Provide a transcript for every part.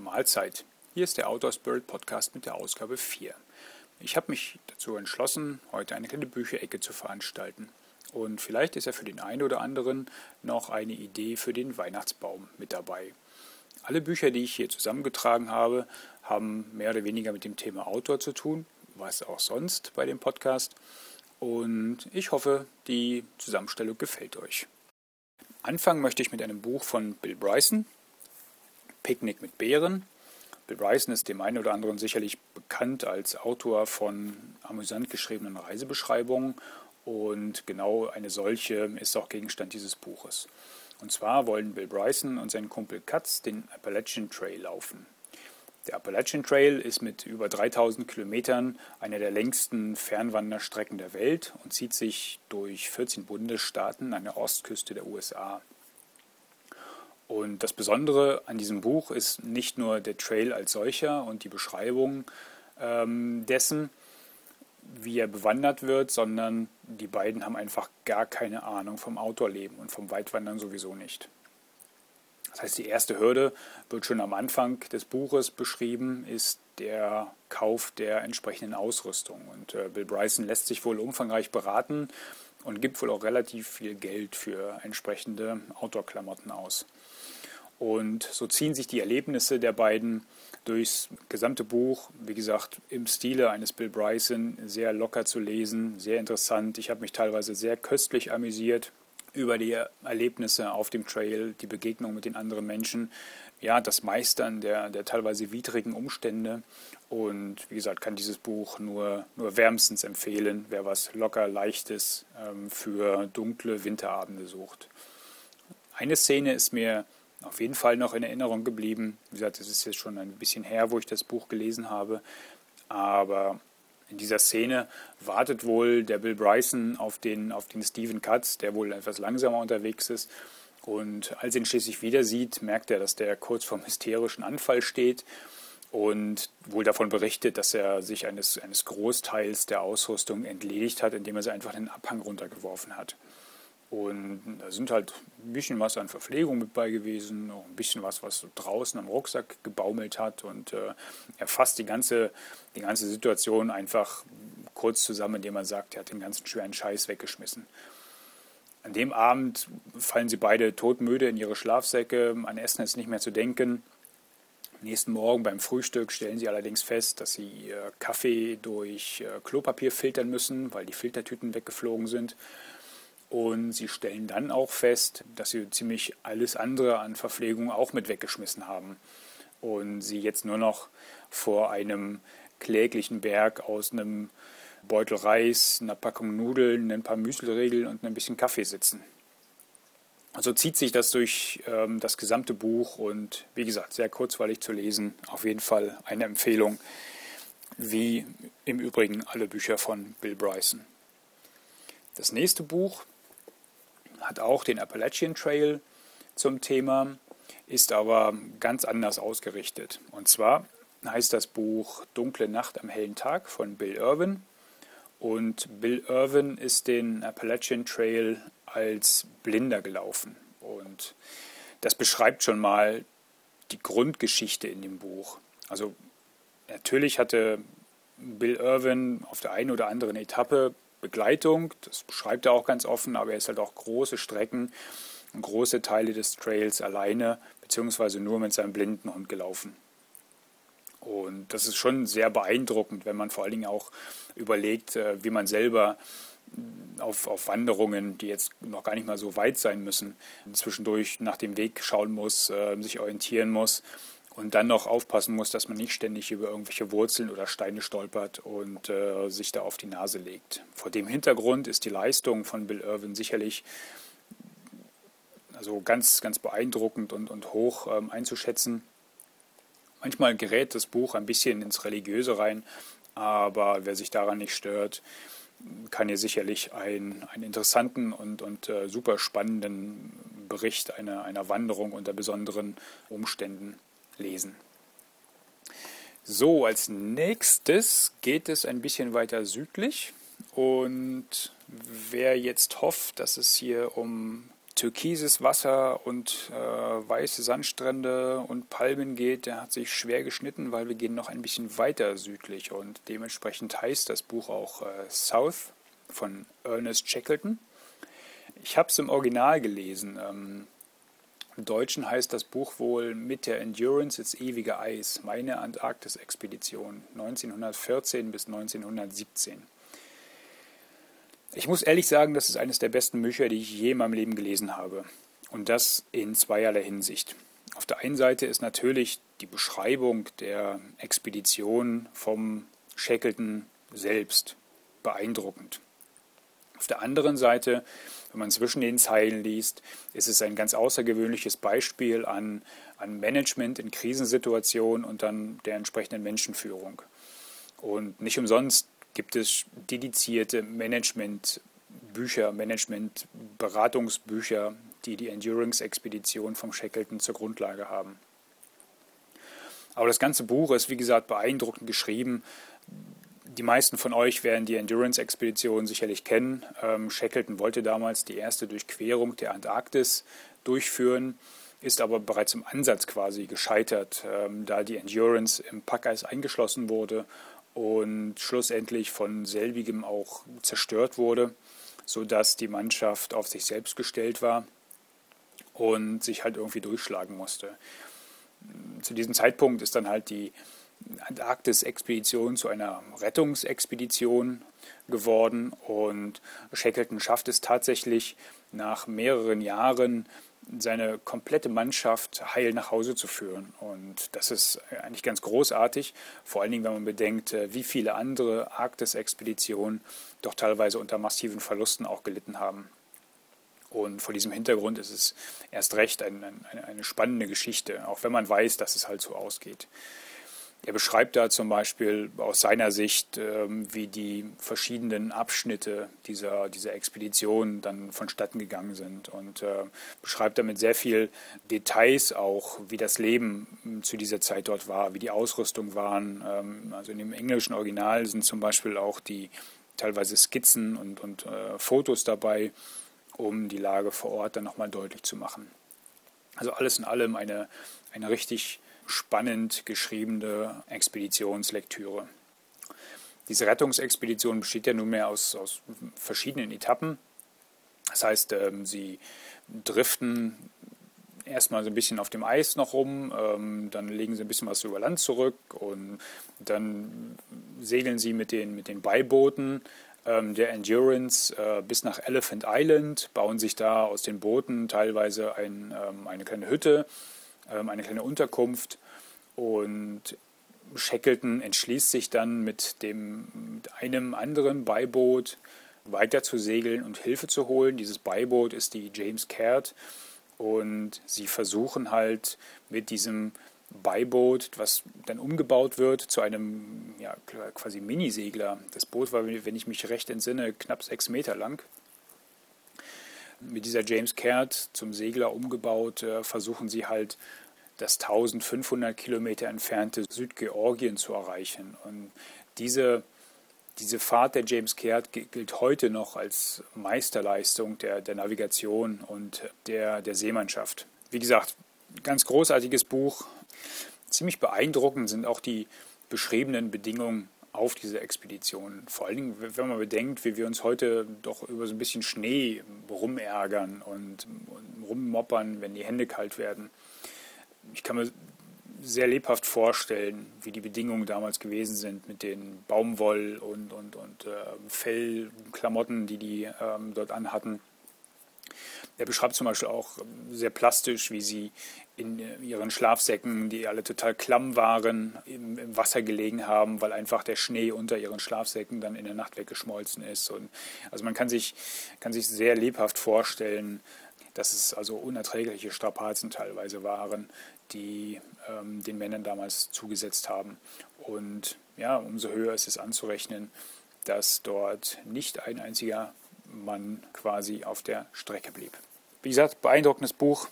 Mahlzeit. Hier ist der Outdoor Spirit Podcast mit der Ausgabe 4. Ich habe mich dazu entschlossen, heute eine kleine Bücherecke zu veranstalten. Und vielleicht ist ja für den einen oder anderen noch eine Idee für den Weihnachtsbaum mit dabei. Alle Bücher, die ich hier zusammengetragen habe, haben mehr oder weniger mit dem Thema Outdoor zu tun, was auch sonst bei dem Podcast. Und ich hoffe, die Zusammenstellung gefällt euch. Anfangen möchte ich mit einem Buch von Bill Bryson, Picknick mit Bären. Bill Bryson ist dem einen oder anderen sicherlich bekannt als Autor von amüsant geschriebenen Reisebeschreibungen und genau eine solche ist auch Gegenstand dieses Buches. Und zwar wollen Bill Bryson und sein Kumpel Katz den Appalachian Trail laufen. Der Appalachian Trail ist mit über 3000 Kilometern eine der längsten Fernwanderstrecken der Welt und zieht sich durch 14 Bundesstaaten an der Ostküste der USA. Und das Besondere an diesem Buch ist nicht nur der Trail als solcher und die Beschreibung ähm, dessen, wie er bewandert wird, sondern die beiden haben einfach gar keine Ahnung vom Outdoor-Leben und vom Weitwandern sowieso nicht. Das heißt, die erste Hürde wird schon am Anfang des Buches beschrieben, ist der Kauf der entsprechenden Ausrüstung. Und äh, Bill Bryson lässt sich wohl umfangreich beraten und gibt wohl auch relativ viel Geld für entsprechende Outdoor-Klamotten aus. Und so ziehen sich die Erlebnisse der beiden durchs gesamte Buch, wie gesagt, im Stile eines Bill Bryson, sehr locker zu lesen, sehr interessant. Ich habe mich teilweise sehr köstlich amüsiert über die Erlebnisse auf dem Trail, die Begegnung mit den anderen Menschen, ja, das Meistern der, der teilweise widrigen Umstände. Und wie gesagt, kann dieses Buch nur, nur wärmstens empfehlen, wer was locker, leichtes ähm, für dunkle Winterabende sucht. Eine Szene ist mir auf jeden Fall noch in Erinnerung geblieben. Wie gesagt, es ist jetzt schon ein bisschen her, wo ich das Buch gelesen habe. Aber in dieser Szene wartet wohl der Bill Bryson auf den, auf den Stephen Katz, der wohl etwas langsamer unterwegs ist. Und als er ihn schließlich wieder sieht, merkt er, dass der kurz vorm hysterischen Anfall steht und wohl davon berichtet, dass er sich eines, eines Großteils der Ausrüstung entledigt hat, indem er sie einfach den Abhang runtergeworfen hat. Und da sind halt ein bisschen was an Verpflegung mit bei gewesen, noch ein bisschen was, was so draußen am Rucksack gebaumelt hat. Und äh, er fasst die ganze, die ganze Situation einfach kurz zusammen, indem er sagt, er hat den ganzen schweren Scheiß weggeschmissen. An dem Abend fallen sie beide todmüde in ihre Schlafsäcke, an Essen ist nicht mehr zu denken. Am nächsten Morgen beim Frühstück stellen sie allerdings fest, dass sie ihr Kaffee durch äh, Klopapier filtern müssen, weil die Filtertüten weggeflogen sind. Und sie stellen dann auch fest, dass sie ziemlich alles andere an Verpflegung auch mit weggeschmissen haben. Und sie jetzt nur noch vor einem kläglichen Berg aus einem Beutel Reis, einer Packung Nudeln, ein paar Müselregeln und ein bisschen Kaffee sitzen. Also zieht sich das durch ähm, das gesamte Buch und wie gesagt, sehr kurzweilig zu lesen. Auf jeden Fall eine Empfehlung, wie im Übrigen alle Bücher von Bill Bryson. Das nächste Buch hat auch den Appalachian Trail zum Thema, ist aber ganz anders ausgerichtet. Und zwar heißt das Buch Dunkle Nacht am hellen Tag von Bill Irwin. Und Bill Irwin ist den Appalachian Trail als Blinder gelaufen. Und das beschreibt schon mal die Grundgeschichte in dem Buch. Also natürlich hatte Bill Irwin auf der einen oder anderen Etappe Begleitung, das beschreibt er auch ganz offen, aber er ist halt auch große Strecken und große Teile des Trails alleine, beziehungsweise nur mit seinem blinden Hund gelaufen. Und das ist schon sehr beeindruckend, wenn man vor allen Dingen auch überlegt, äh, wie man selber auf, auf Wanderungen, die jetzt noch gar nicht mal so weit sein müssen, zwischendurch nach dem Weg schauen muss, äh, sich orientieren muss und dann noch aufpassen muss, dass man nicht ständig über irgendwelche Wurzeln oder Steine stolpert und äh, sich da auf die Nase legt. Vor dem Hintergrund ist die Leistung von Bill Irwin sicherlich also ganz, ganz beeindruckend und, und hoch ähm, einzuschätzen. Manchmal gerät das Buch ein bisschen ins Religiöse rein, aber wer sich daran nicht stört, kann hier sicherlich einen, einen interessanten und, und äh, super spannenden Bericht einer, einer Wanderung unter besonderen Umständen lesen. So, als nächstes geht es ein bisschen weiter südlich und wer jetzt hofft, dass es hier um türkises Wasser und äh, weiße Sandstrände und Palmen geht, der hat sich schwer geschnitten, weil wir gehen noch ein bisschen weiter südlich und dementsprechend heißt das Buch auch äh, South von Ernest Shackleton. Ich habe es im Original gelesen. Ähm, Im Deutschen heißt das Buch wohl Mit der Endurance ins ewige Eis, meine Antarktis-Expedition 1914 bis 1917. Ich muss ehrlich sagen, das ist eines der besten Bücher, die ich je in meinem Leben gelesen habe. Und das in zweierlei Hinsicht. Auf der einen Seite ist natürlich die Beschreibung der Expedition vom Shackleton selbst beeindruckend. Auf der anderen Seite, wenn man zwischen den Zeilen liest, ist es ein ganz außergewöhnliches Beispiel an, an Management in Krisensituationen und dann der entsprechenden Menschenführung. Und nicht umsonst gibt es dedizierte Managementbücher, Management-Beratungsbücher, die die Endurance-Expedition vom Shackleton zur Grundlage haben. Aber das ganze Buch ist, wie gesagt, beeindruckend geschrieben. Die meisten von euch werden die Endurance-Expedition sicherlich kennen. Ähm, Shackleton wollte damals die erste Durchquerung der Antarktis durchführen, ist aber bereits im Ansatz quasi gescheitert, ähm, da die Endurance im Packeis eingeschlossen wurde und schlussendlich von selbigem auch zerstört wurde, sodass die Mannschaft auf sich selbst gestellt war und sich halt irgendwie durchschlagen musste. Zu diesem Zeitpunkt ist dann halt die Antarktis-Expedition zu einer Rettungsexpedition geworden und Shackleton schafft es tatsächlich nach mehreren Jahren seine komplette Mannschaft heil nach Hause zu führen. Und das ist eigentlich ganz großartig, vor allen Dingen, wenn man bedenkt, äh, wie viele andere Arktis-Expeditionen doch teilweise unter massiven Verlusten auch gelitten haben. Und vor diesem Hintergrund ist es erst recht ein, ein, eine spannende Geschichte, auch wenn man weiß, dass es halt so ausgeht. Er beschreibt da zum Beispiel aus seiner Sicht, ähm, wie die verschiedenen Abschnitte dieser, dieser Expedition dann vonstatten gegangen sind und äh, beschreibt damit sehr viel Details auch, wie das Leben zu dieser Zeit dort war, wie die Ausrüstung waren. Ähm, also in dem englischen Original sind zum Beispiel auch die teilweise Skizzen und, und äh, Fotos dabei, um die Lage vor Ort dann nochmal deutlich zu machen. Also alles in allem eine, eine richtig spannend geschriebene Expeditionslektüre. Diese Rettungsexpedition besteht ja nunmehr aus, aus verschiedenen Etappen. Das heißt, ähm, sie driften erstmal so ein bisschen auf dem Eis noch rum, ähm, dann legen sie ein bisschen was über Land zurück und dann segeln sie mit den, mit den Beibooten ähm, der Endurance äh, bis nach Elephant Island, bauen sich da aus den Booten teilweise ein, ähm, eine kleine Hütte eine kleine Unterkunft und Shackleton entschließt sich dann mit, dem, mit einem anderen Beiboot weiter zu segeln und Hilfe zu holen. Dieses Beiboot ist die James Caird und sie versuchen halt mit diesem Beiboot, was dann umgebaut wird zu einem ja, quasi Minisegler. Das Boot war, wenn ich mich recht entsinne, knapp sechs Meter lang. Mit dieser James Caird zum Segler umgebaut, äh, versuchen sie halt das 1500 Kilometer entfernte Südgeorgien zu erreichen. Und diese, diese Fahrt der James Caird gilt heute noch als Meisterleistung der, der Navigation und der, der Seemannschaft. Wie gesagt, ganz großartiges Buch. Ziemlich beeindruckend sind auch die beschriebenen Bedingungen auf diese Expedition. Vor allen Dingen, wenn man bedenkt, wie wir uns heute doch über so ein bisschen Schnee rumärgern und, rummoppern, wenn die Hände kalt werden ich kann mir sehr lebhaft vorstellen, wie die Bedingungen damals gewesen sind mit den Baumwoll- und, und, und äh, Fellklamotten, die die ähm, dort anhatten. Er beschreibt zum Beispiel auch sehr plastisch, wie sie in ihren Schlafsäcken, die alle total klamm waren, im, im, Wasser gelegen haben, weil einfach der Schnee unter ihren Schlafsäcken dann in der Nacht weggeschmolzen ist. Und also man kann sich, kann sich sehr lebhaft vorstellen, dass es also unerträgliche Strapazen teilweise waren, die ähm, den Männern damals zugesetzt haben. Und ja, umso höher ist es anzurechnen, dass dort nicht ein einziger Mann quasi auf der Strecke blieb. Wie gesagt, beeindruckendes Buch.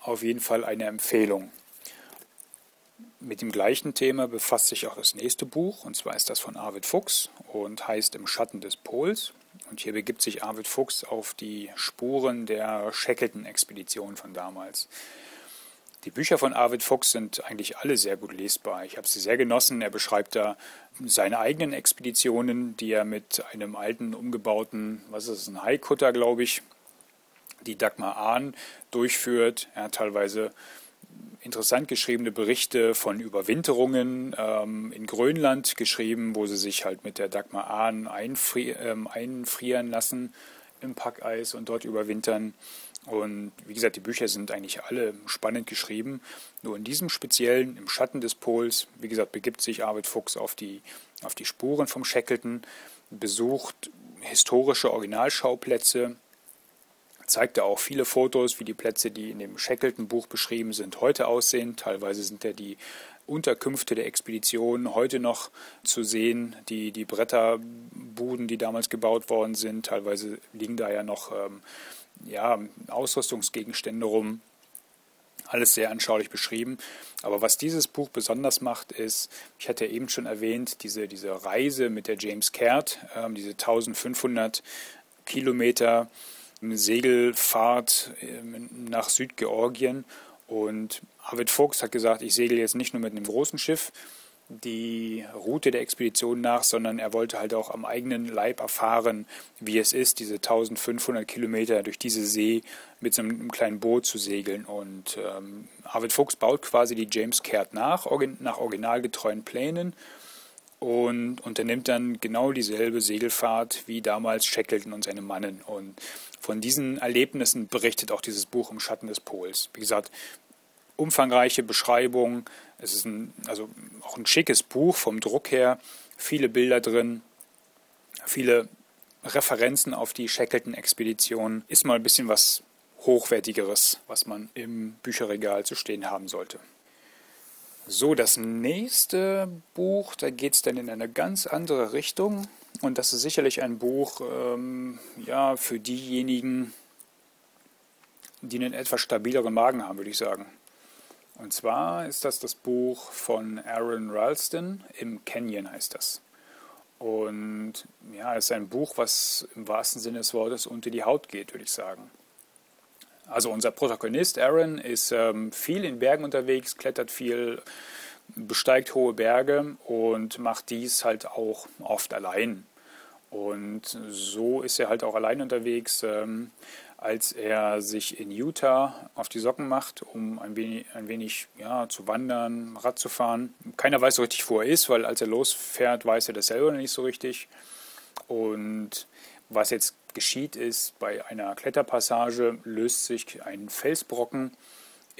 Auf jeden Fall eine Empfehlung. Mit dem gleichen Thema befasst sich auch das nächste Buch, und zwar ist das von Arvid Fuchs und heißt Im Schatten des Pols. Und hier begibt sich Arvid Fuchs auf die Spuren der Shackleton-Expedition von damals. Die Bücher von Arvid Fuchs sind eigentlich alle sehr gut lesbar. Ich habe sie sehr genossen. Er beschreibt da seine eigenen Expeditionen, die er mit einem alten, umgebauten, was ist es, ein Haikutter, glaube ich, die Dagmar Ahn durchführt. Er hat teilweise interessant geschriebene Berichte von Überwinterungen ähm, in Grönland geschrieben, wo sie sich halt mit der Dagmar Ahn einfri ähm, einfrieren lassen im Packeis und dort überwintern. Und wie gesagt, die Bücher sind eigentlich alle spannend geschrieben. Nur in diesem speziellen, im Schatten des Pols, wie gesagt, begibt sich Arvid Fuchs auf die, auf die Spuren vom Shackleton, besucht historische Originalschauplätze, zeigt er auch viele Fotos, wie die Plätze, die in dem Shackleton-Buch beschrieben sind, heute aussehen. Teilweise sind ja die Unterkünfte der Expedition heute noch zu sehen, die, die Bretterbuden, die damals gebaut worden sind. Teilweise liegen da ja noch ähm, ja, Ausrüstungsgegenstände rum. Alles sehr anschaulich beschrieben. Aber was dieses Buch besonders macht, ist, ich hatte eben schon erwähnt, diese, diese Reise mit der James Caird, äh, diese 1500 Kilometer Segelfahrt ähm, nach Südgeorgien. Und Arvid Fuchs hat gesagt, ich segel jetzt nicht nur mit einem großen Schiff, die Route der Expedition nach, sondern er wollte halt auch am eigenen Leib erfahren, wie es ist, diese 1500 Kilometer durch diese See mit so einem kleinen Boot zu segeln. Und ähm, Arvid Fuchs baut quasi die James Caird nach, nach originalgetreuen Plänen und unternimmt dann genau dieselbe Segelfahrt wie damals Shackleton und seine Mannen. Und von diesen Erlebnissen berichtet auch dieses Buch im Schatten des Pols. Wie gesagt, umfangreiche Beschreibung. Es ist ein, also auch ein schickes Buch vom Druck her, viele Bilder drin, viele Referenzen auf die Shackleton-Expedition. Ist mal ein bisschen was Hochwertigeres, was man im Bücherregal zu stehen haben sollte. So, das nächste Buch, da geht es dann in eine ganz andere Richtung. Und das ist sicherlich ein Buch ähm, ja, für diejenigen, die einen etwas stabileren Magen haben, würde ich sagen. Und zwar ist das das Buch von Aaron Ralston, Im Canyon heißt das. Und ja, es ist ein Buch, was im wahrsten Sinne des Wortes unter die Haut geht, würde ich sagen. Also unser Protagonist Aaron ist ähm, viel in Bergen unterwegs, klettert viel, besteigt hohe Berge und macht dies halt auch oft allein. Und so ist er halt auch allein unterwegs. Ähm, als er sich in Utah auf die Socken macht, um ein wenig, ein wenig ja, zu wandern, Rad zu fahren. Keiner weiß so richtig, wo er ist, weil als er losfährt, weiß er das selber nicht so richtig. Und was jetzt geschieht, ist, bei einer Kletterpassage löst sich ein Felsbrocken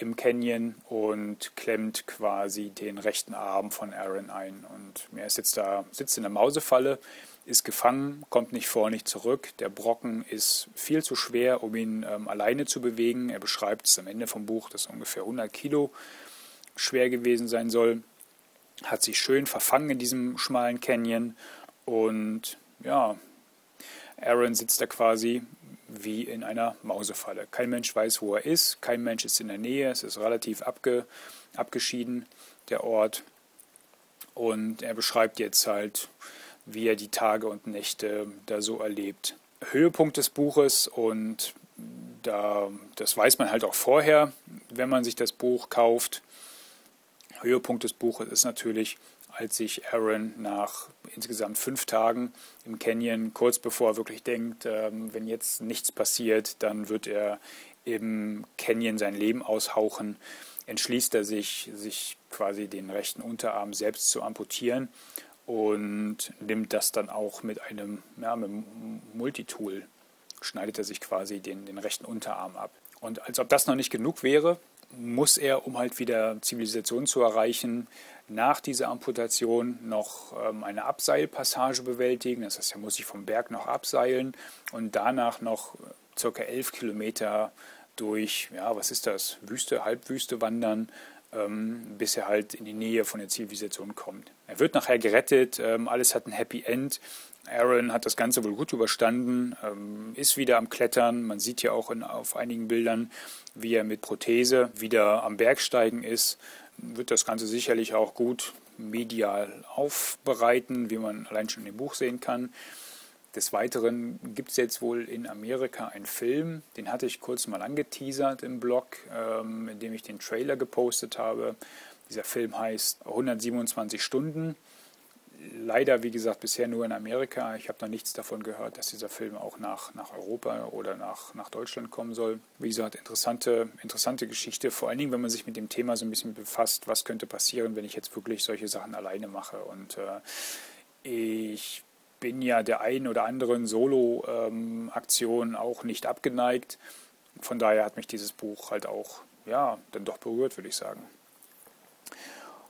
im Canyon und klemmt quasi den rechten Arm von Aaron ein. Und er ist jetzt da, sitzt in der Mausefalle, ist gefangen, kommt nicht vor, nicht zurück. Der Brocken ist viel zu schwer, um ihn ähm, alleine zu bewegen. Er beschreibt es am Ende vom Buch, dass ungefähr 100 Kilo schwer gewesen sein soll. Hat sich schön verfangen in diesem schmalen Canyon und ja, Aaron sitzt da quasi wie in einer Mausefalle. Kein Mensch weiß, wo er ist, kein Mensch ist in der Nähe, es ist relativ abge, abgeschieden, der Ort. Und er beschreibt jetzt halt, wie er die Tage und Nächte da so erlebt. Höhepunkt des Buches und da, das weiß man halt auch vorher, wenn man sich das Buch kauft. Höhepunkt des Buches ist natürlich, als sich Aaron nach insgesamt fünf Tagen im Canyon, kurz bevor er wirklich denkt, ähm, wenn jetzt nichts passiert, dann wird er im Canyon sein Leben aushauchen, entschließt er sich, sich quasi den rechten Unterarm selbst zu amputieren und nimmt das dann auch mit einem, ja, mit einem Multitool, schneidet er sich quasi den, den rechten Unterarm ab. Und als ob das noch nicht genug wäre, muss er, um halt wieder Zivilisation zu erreichen, nach dieser Amputation noch ähm, eine Abseilpassage bewältigen. Das heißt, er muss sich vom Berg noch abseilen und danach noch circa elf Kilometer durch, ja, was ist das, Wüste, Halbwüste wandern, bis er halt in die Nähe von der Zivilisation kommt. Er wird nachher gerettet, ähm, alles hat ein Happy End. Aaron hat das Ganze wohl gut überstanden, ähm, ist wieder am Klettern. Man sieht ja auch in, auf einigen Bildern, wie er mit Prothese wieder am Bergsteigen ist. Wird das Ganze sicherlich auch gut medial aufbereiten, wie man allein schon im Buch sehen kann. Des Weiteren gibt es jetzt wohl in Amerika einen Film, den hatte ich kurz mal angeteasert im Blog, ähm, in dem ich den Trailer gepostet habe. Dieser Film heißt 127 Stunden leider, wie gesagt, bisher nur in Amerika. Ich habe noch nichts davon gehört, dass dieser Film auch nach, nach Europa oder nach, nach Deutschland kommen soll. Wie gesagt, interessante, interessante Geschichte, vor allen Dingen, wenn man sich mit dem Thema so ein bisschen befasst, was könnte passieren, wenn ich jetzt wirklich solche Sachen alleine mache. Und äh, ich bin ja der einen oder anderen Solo-Aktion ähm, auch nicht abgeneigt. Von daher hat mich dieses Buch halt auch, ja, dann doch berührt, würde ich sagen.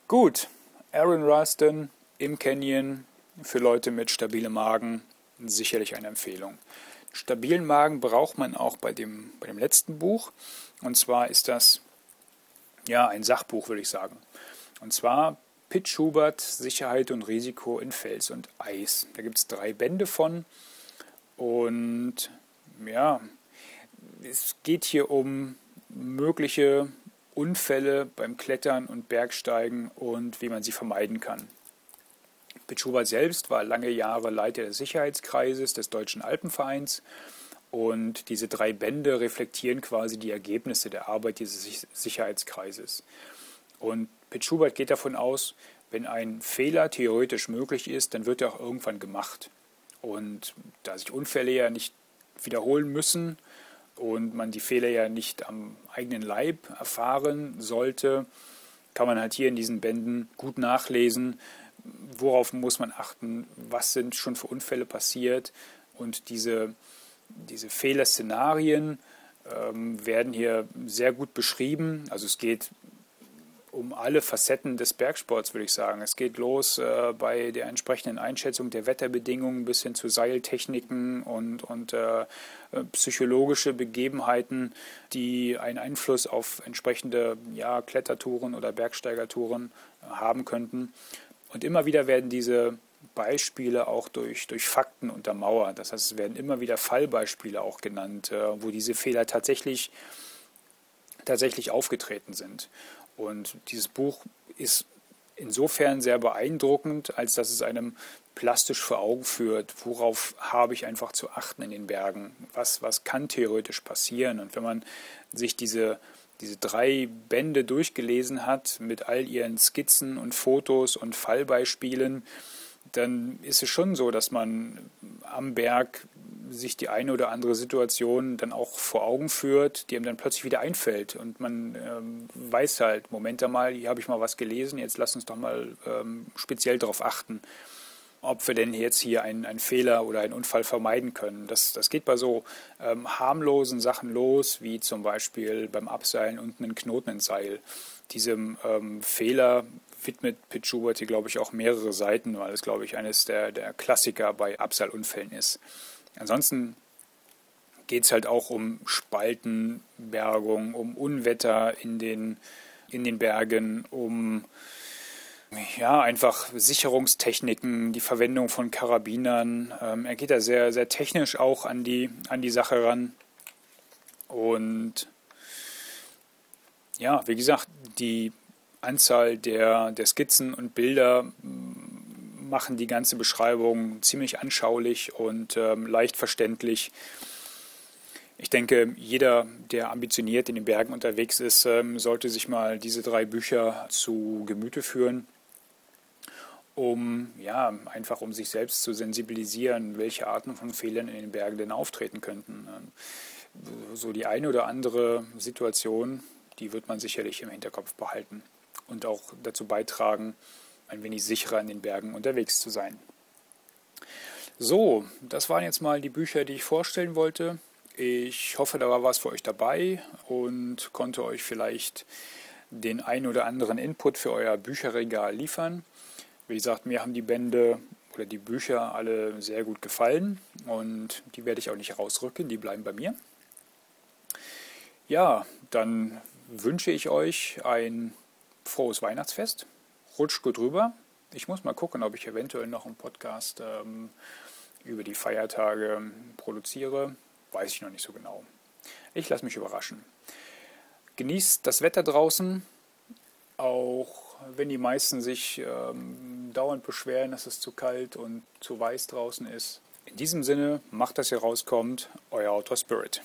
Gut, Aaron Rustin, im Canyon für Leute mit stabilem Magen sicherlich eine Empfehlung. Stabilen Magen braucht man auch bei dem, bei dem letzten Buch. Und zwar ist das ja ein Sachbuch, würde ich sagen. Und zwar Pitt Schubert, Sicherheit und Risiko in Fels und Eis. Da gibt es drei Bände von. Und ja, es geht hier um mögliche Unfälle beim Klettern und Bergsteigen und wie man sie vermeiden kann. Pitt Schubert selbst war lange Jahre Leiter des Sicherheitskreises des Deutschen Alpenvereins und diese drei Bände reflektieren quasi die Ergebnisse der Arbeit dieses Sicherheitskreises. Und Pitt Schubert geht davon aus, wenn ein Fehler theoretisch möglich ist, dann wird er auch irgendwann gemacht. Und da sich Unfälle ja nicht wiederholen müssen und man die Fehler ja nicht am eigenen Leib erfahren sollte, kann man halt hier in diesen Bänden gut nachlesen, worauf muss man achten, was sind schon für Unfälle passiert und diese, diese Fehlerszenarien ähm, werden hier sehr gut beschrieben. Also es geht um alle Facetten des Bergsports, würde ich sagen. Es geht los äh, bei der entsprechenden Einschätzung der Wetterbedingungen bis hin zu Seiltechniken und, und äh, psychologische Begebenheiten, die einen Einfluss auf entsprechende ja, Klettertouren oder Bergsteigertouren haben könnten. Und immer wieder werden diese Beispiele auch durch, durch Fakten untermauert. Das heißt, es werden immer wieder Fallbeispiele auch genannt, äh, wo diese Fehler tatsächlich, tatsächlich aufgetreten sind. Und dieses Buch ist insofern sehr beeindruckend, als dass es einem plastisch vor Augen führt, worauf habe ich einfach zu achten in den Bergen, was, was kann theoretisch passieren. Und wenn man sich diese diese drei Bände durchgelesen hat mit all ihren Skizzen und Fotos und Fallbeispielen, dann ist es schon so, dass man am Berg sich die eine oder andere Situation dann auch vor Augen führt, die einem dann plötzlich wieder einfällt. Und man ähm, weiß halt, Moment einmal, hier habe ich mal was gelesen, jetzt lass uns doch mal ähm, speziell darauf achten ob wir denn jetzt hier einen, einen Fehler oder einen Unfall vermeiden können. Das, das geht bei so ähm, harmlosen Sachen los, wie zum Beispiel beim Abseilen unten einen Knoten ins Seil. Diesem ähm, Fehler Pitt Schubert hier, glaube ich, auch mehrere Seiten, weil es, glaube ich, eines der, der Klassiker bei Abseilunfällen ist. Ansonsten geht es halt auch um Spaltenbergung, um Unwetter in den, in den Bergen, um ja, einfach Sicherungstechniken, die Verwendung von Karabinern. Ähm, er geht da sehr, sehr technisch auch an die, an die Sache ran. Und ja, wie gesagt, die Anzahl der, der Skizzen und Bilder machen die ganze Beschreibung ziemlich anschaulich und ähm, leicht verständlich. Ich denke, jeder, der ambitioniert in den Bergen unterwegs ist, ähm, sollte sich mal diese drei Bücher zu Gemüte führen um ja einfach um sich selbst zu sensibilisieren, welche Arten von Fehlern in den Bergen denn auftreten könnten. Ähm, so die eine oder andere Situation, die wird man sicherlich im Hinterkopf behalten und auch dazu beitragen, ein wenig sicherer in den Bergen unterwegs zu sein. So, das waren jetzt mal die Bücher, die ich vorstellen wollte. Ich hoffe, da war was für euch dabei und konnte euch vielleicht den ein oder anderen Input für euer Bücherregal liefern. Wie gesagt, mir haben die Bände oder die Bücher alle sehr gut gefallen und die werde ich auch nicht rausrücken, die bleiben bei mir. Ja, dann wünsche ich euch ein frohes Weihnachtsfest. Rutscht gut rüber. Ich muss mal gucken, ob ich eventuell noch einen Podcast ähm, über die Feiertage produziere. Weiß ich noch nicht so genau. Ich lasse mich überraschen. Genießt das Wetter draußen. Auch wenn die meisten sich ähm, dauernd beschweren, dass es zu kalt und zu weiß draußen ist. In diesem Sinne, macht, dass ihr rauskommt, euer Autor Spirit.